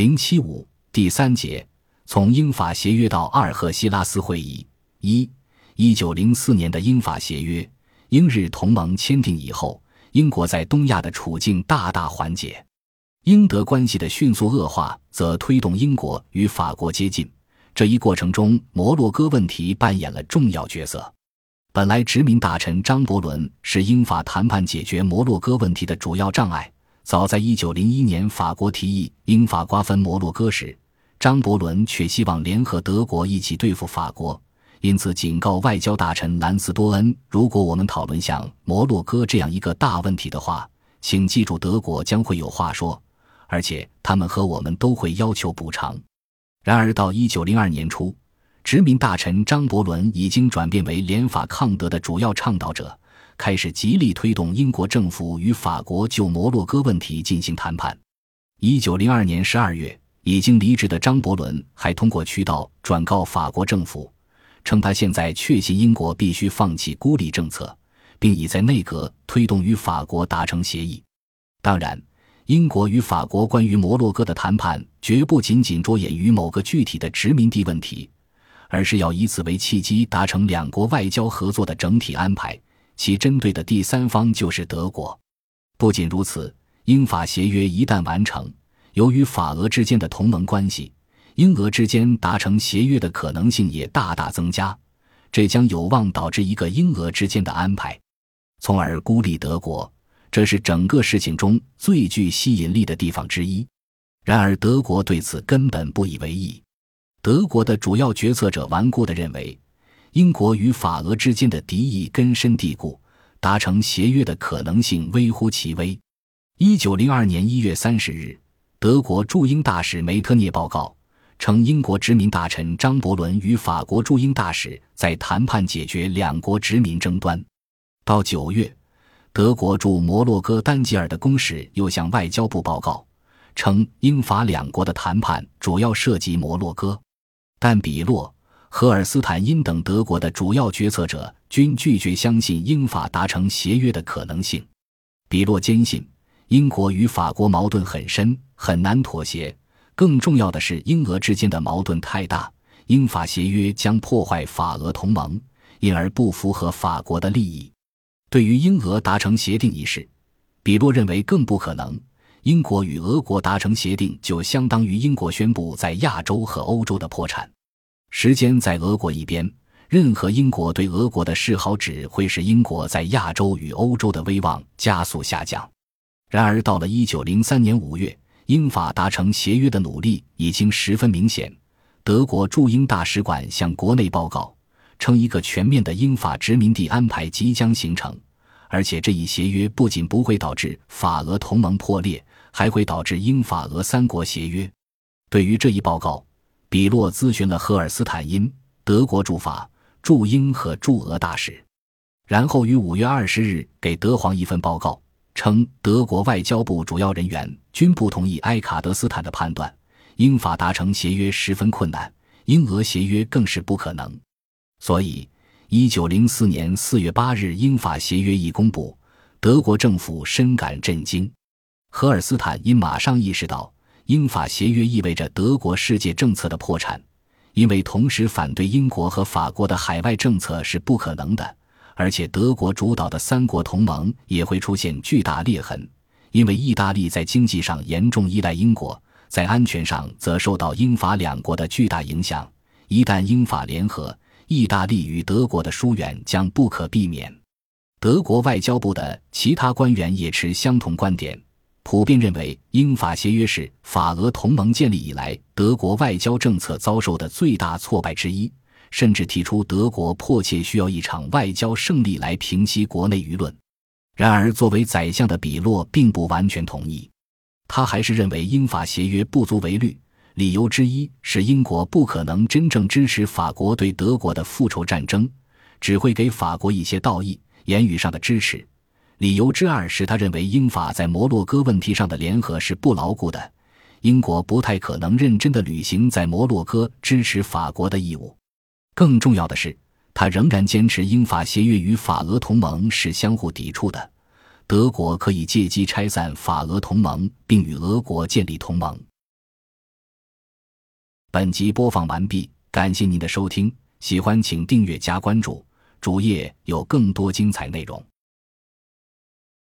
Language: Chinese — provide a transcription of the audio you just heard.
零七五第三节，从英法协约到阿尔赫西拉斯会议。一，一九零四年的英法协约，英日同盟签订以后，英国在东亚的处境大大缓解。英德关系的迅速恶化，则推动英国与法国接近。这一过程中，摩洛哥问题扮演了重要角色。本来，殖民大臣张伯伦是英法谈判解决摩洛哥问题的主要障碍。早在一九零一年，法国提议英法瓜分摩洛哥时，张伯伦却希望联合德国一起对付法国，因此警告外交大臣兰斯多恩：“如果我们讨论像摩洛哥这样一个大问题的话，请记住，德国将会有话说，而且他们和我们都会要求补偿。”然而，到一九零二年初，殖民大臣张伯伦已经转变为联法抗德的主要倡导者。开始极力推动英国政府与法国就摩洛哥问题进行谈判。一九零二年十二月，已经离职的张伯伦还通过渠道转告法国政府，称他现在确信英国必须放弃孤立政策，并已在内阁推动与法国达成协议。当然，英国与法国关于摩洛哥的谈判绝不仅仅着眼于某个具体的殖民地问题，而是要以此为契机达成两国外交合作的整体安排。其针对的第三方就是德国。不仅如此，英法协约一旦完成，由于法俄之间的同盟关系，英俄之间达成协约的可能性也大大增加。这将有望导致一个英俄之间的安排，从而孤立德国。这是整个事情中最具吸引力的地方之一。然而，德国对此根本不以为意。德国的主要决策者顽固地认为。英国与法俄之间的敌意根深蒂固，达成协约的可能性微乎其微。一九零二年一月三十日，德国驻英大使梅特涅报告称，英国殖民大臣张伯伦与法国驻英大使在谈判解决两国殖民争端。到九月，德国驻摩洛哥丹吉尔的公使又向外交部报告称，英法两国的谈判主要涉及摩洛哥，但比洛。荷尔斯坦因等德国的主要决策者均拒绝相信英法达成协约的可能性。比洛坚信，英国与法国矛盾很深，很难妥协。更重要的是，英俄之间的矛盾太大，英法协约将破坏法俄同盟，因而不符合法国的利益。对于英俄达成协定一事，比洛认为更不可能。英国与俄国达成协定，就相当于英国宣布在亚洲和欧洲的破产。时间在俄国一边，任何英国对俄国的示好只会使英国在亚洲与欧洲的威望加速下降。然而，到了一九零三年五月，英法达成协约的努力已经十分明显。德国驻英大使馆向国内报告称，一个全面的英法殖民地安排即将形成，而且这一协约不仅不会导致法俄同盟破裂，还会导致英法俄三国协约。对于这一报告，比洛咨询了赫尔斯坦因、德国驻法、驻英和驻俄大使，然后于五月二十日给德皇一份报告，称德国外交部主要人员均不同意埃卡德斯坦的判断，英法达成协约十分困难，英俄协约更是不可能。所以，一九零四年四月八日英法协约一公布，德国政府深感震惊，赫尔斯坦因马上意识到。英法协约意味着德国世界政策的破产，因为同时反对英国和法国的海外政策是不可能的，而且德国主导的三国同盟也会出现巨大裂痕，因为意大利在经济上严重依赖英国，在安全上则受到英法两国的巨大影响。一旦英法联合，意大利与德国的疏远将不可避免。德国外交部的其他官员也持相同观点。普遍认为，英法协约是法俄同盟建立以来德国外交政策遭受的最大挫败之一，甚至提出德国迫切需要一场外交胜利来平息国内舆论。然而，作为宰相的比洛并不完全同意，他还是认为英法协约不足为虑。理由之一是英国不可能真正支持法国对德国的复仇战争，只会给法国一些道义、言语上的支持。理由之二是他认为英法在摩洛哥问题上的联合是不牢固的，英国不太可能认真的履行在摩洛哥支持法国的义务。更重要的是，他仍然坚持英法协约与法俄同盟是相互抵触的，德国可以借机拆散法俄同盟，并与俄国建立同盟。本集播放完毕，感谢您的收听，喜欢请订阅加关注，主页有更多精彩内容。